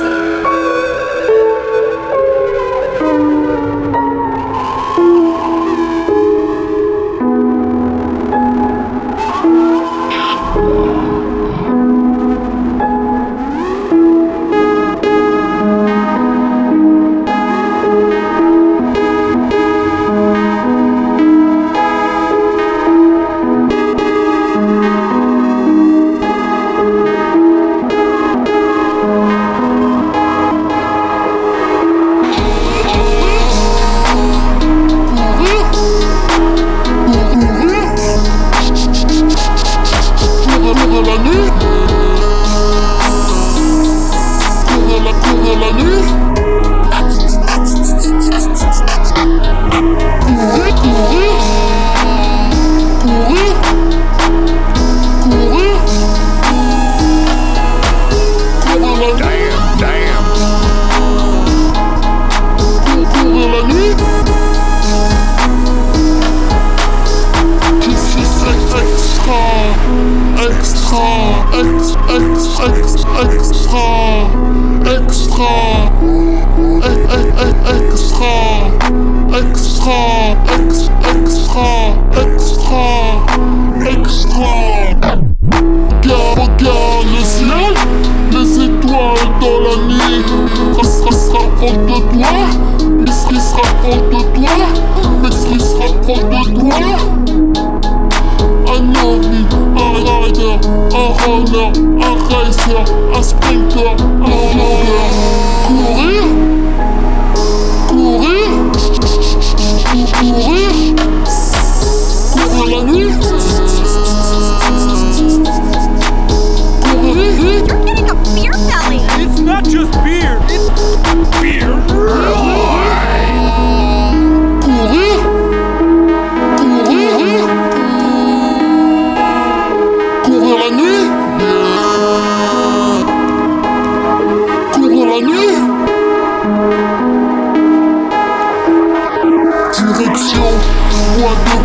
reality. Yeah.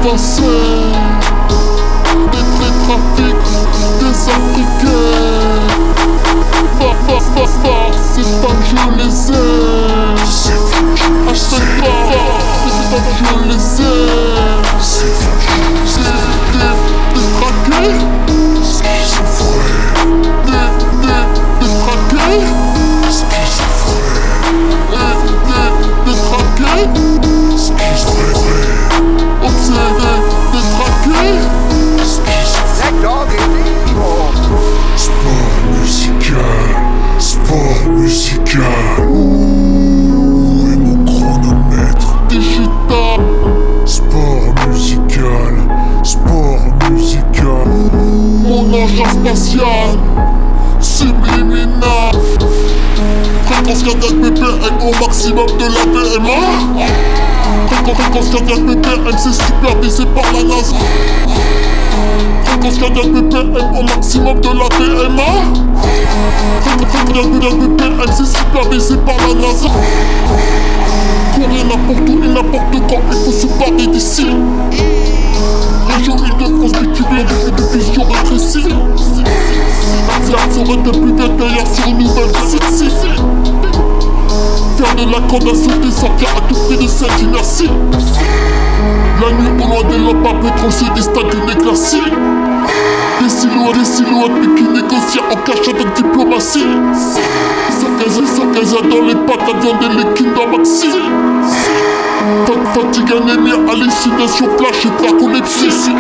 passer Des trafics, des africains. musical. Où mon chronomètre digital Sport musical, sport musical. Mon engin spatial, subliminal. Fréquence cardiaque BPM au maximum de la PMA. Fréquence cardiaque BPM, c'est supervisé par la NASA. Faut toucher 2 BPM au maximum de la PMA. 2 BPM, c'est supervisé par la NASA. Courir n'importe où et n'importe quand, il faut se barrer d'ici. Région Île-de-France, mais tu viens de vision rétrécie. Faire serait de plus d'ailleurs sur une nouvelle sexy. Faire de la condamnation des sortir à tout prix de cette inertie. La nuit au loin des lampes à pétrole se distingue une éclaircie. Des silhouettes, des silhouettes mais qui négocient en cachette avec diplomatie. Sarkaza, Sarkaza dans les pattes, à viande et les Kinder Maxi. Fatigue, anémie, hallucination, flash et narcolepsie